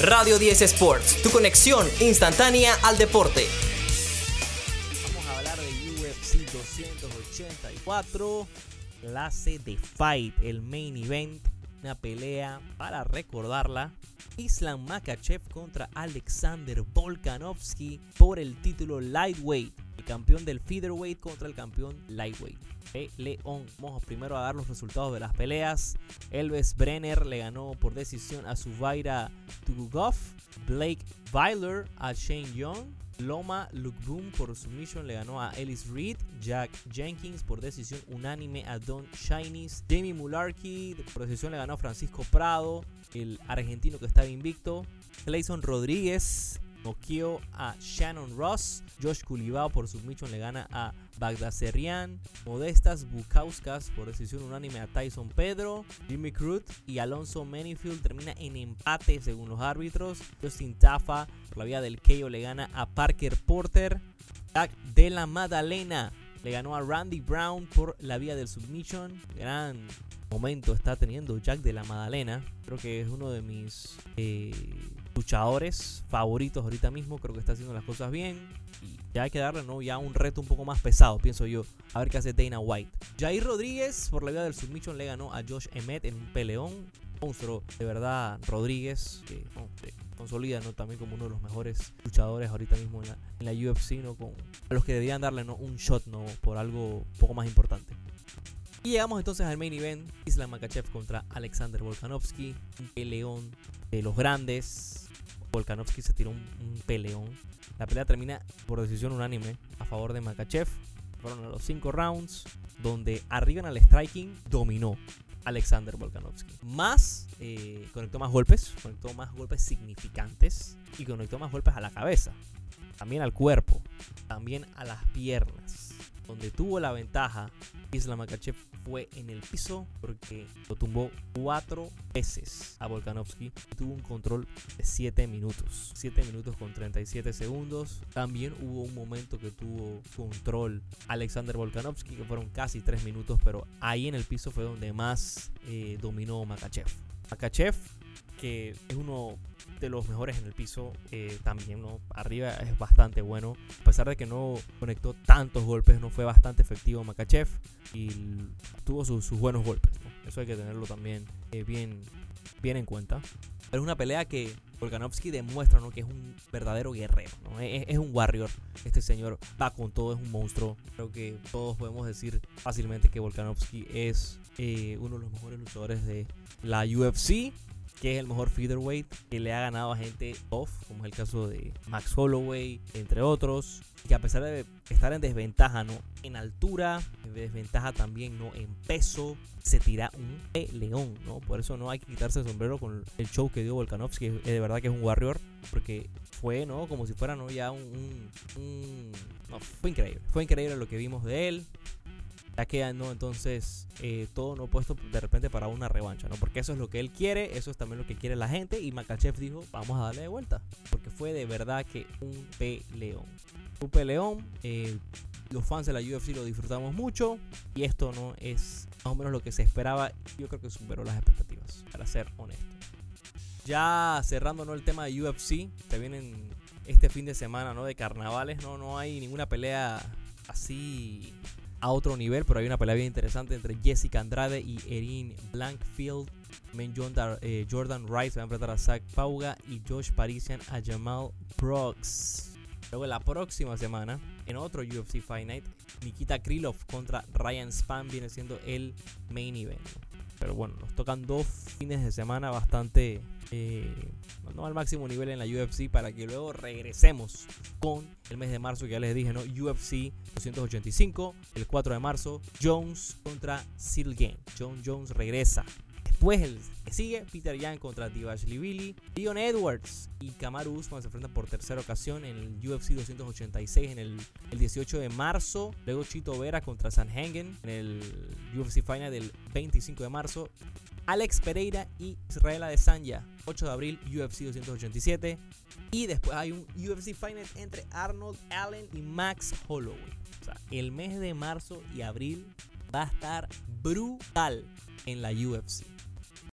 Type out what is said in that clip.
Radio 10 Sports, tu conexión instantánea al deporte. Vamos a hablar de UFC 284, clase de Fight, el main event, una pelea para recordarla. Islam Makachev contra Alexander Volkanovski por el título lightweight, el campeón del featherweight contra el campeón lightweight. León. Vamos primero a dar los resultados de las peleas. Elvis Brenner le ganó por decisión a Suvaira Tugugov. Blake Weiler a Shane Young. Loma Lukboom por submission le ganó a Ellis Reed. Jack Jenkins por decisión unánime a Don Shinies. Jamie Mularkey por decisión le ganó a Francisco Prado, el argentino que estaba invicto. Clayson Rodríguez noqueó a Shannon Ross. Josh Culibao por submission le gana a Bagdaserian. Modestas Bukauskas por decisión unánime a Tyson Pedro. Jimmy Crute y Alonso Manifield termina en empate según los árbitros. Justin Tafa por la vía del KO le gana a Parker Porter. Jack de la Madalena le ganó a Randy Brown por la vía del submission. Gran momento está teniendo Jack de la Madalena. Creo que es uno de mis eh, luchadores favoritos ahorita mismo. Creo que está haciendo las cosas bien. Y ya hay que darle ¿no? ya un reto un poco más pesado, pienso yo. A ver qué hace Dana White. Jair Rodríguez, por la vía del submission, le ganó a Josh Emmett en un peleón. Monstruo, de verdad, Rodríguez, que consolida también como uno de los mejores luchadores ahorita mismo en la, UFC, ¿no? Con, a los que deberían darle ¿no? un shot ¿no? por algo un poco más importante. Y llegamos entonces al main event, Islam Makachev contra Alexander Volkanovski, un peleón de los grandes, Volkanovski se tiró un, peleón. La pelea termina por decisión unánime a favor de Makachev. Fueron a los 5 rounds, donde arriba en el striking dominó Alexander Volkanovski. Más, eh, conectó más golpes, conectó más golpes significantes y conectó más golpes a la cabeza, también al cuerpo, también a las piernas. Donde tuvo la ventaja Islam Makachev fue en el piso porque lo tumbó cuatro veces a Volkanovski tuvo un control de 7 minutos. 7 minutos con 37 segundos. También hubo un momento que tuvo control Alexander Volkanovski, que fueron casi 3 minutos, pero ahí en el piso fue donde más eh, dominó Makachev. Makachev, que es uno de los mejores en el piso. Eh, también, ¿no? Arriba es bastante bueno. A pesar de que no conectó tantos golpes, no fue bastante efectivo Makachev. Y tuvo sus, buenos golpes. Eso hay que tenerlo también eh, bien, bien en cuenta. Pero es una pelea que Volkanovski demuestra ¿no? que es un verdadero guerrero. ¿no? Es, un warrior. Este señor va con todo, es un monstruo. Creo que todos podemos decir fácilmente que Volkanovski es eh, uno de los mejores luchadores de la UFC que es el mejor featherweight que le ha ganado a gente off, como es el caso de Max Holloway, entre otros, que a pesar de estar en desventaja, ¿no? En altura, en desventaja también, ¿no? En peso, se tira un león, ¿no? Por eso no hay que quitarse el sombrero con el show que dio Volkanovski, de verdad que es un warrior, porque fue, ¿no? Como si fuera, ¿no? Ya un, no, fue increíble, fue increíble lo que vimos de él ya queda no entonces eh, todo no puesto de repente para una revancha, ¿no? Porque eso es lo que él quiere, eso es también lo que quiere la gente y Makachev dijo, vamos a darle de vuelta, porque fue de verdad que un peleón. Un peleón, eh, los fans de la UFC lo disfrutamos mucho y esto no es más o menos lo que se esperaba, yo creo que superó las expectativas, para ser honesto. Ya cerrando ¿no? el tema de UFC, se vienen este fin de semana ¿no? de carnavales, no, no hay ninguna pelea así a otro nivel, pero hay una pelea bien interesante entre Jessica Andrade y Erin Blankfield. Eh, Jordan Rice va a enfrentar a Zach Pauga y Josh Parisian a Jamal Brooks. Luego la próxima semana, en otro UFC Fight Night, Nikita Krylov contra Ryan Span viene siendo el main event. Pero bueno, nos tocan dos fines de semana bastante eh, no al máximo nivel en la UFC para que luego regresemos con el mes de marzo que ya les dije, ¿no? UFC 285, el 4 de marzo, Jones contra Game John Jones regresa. Después el que sigue, Peter Young contra Divashli Billy, Leon Edwards y Kamaru Usman se enfrentan por tercera ocasión en el UFC 286 en el, el 18 de marzo. Luego Chito Vera contra San Hengen en el UFC Final del 25 de marzo. Alex Pereira y Israel Adesanya, 8 de abril, UFC 287. Y después hay un UFC Final entre Arnold Allen y Max Holloway. O sea, el mes de marzo y abril va a estar brutal en la UFC.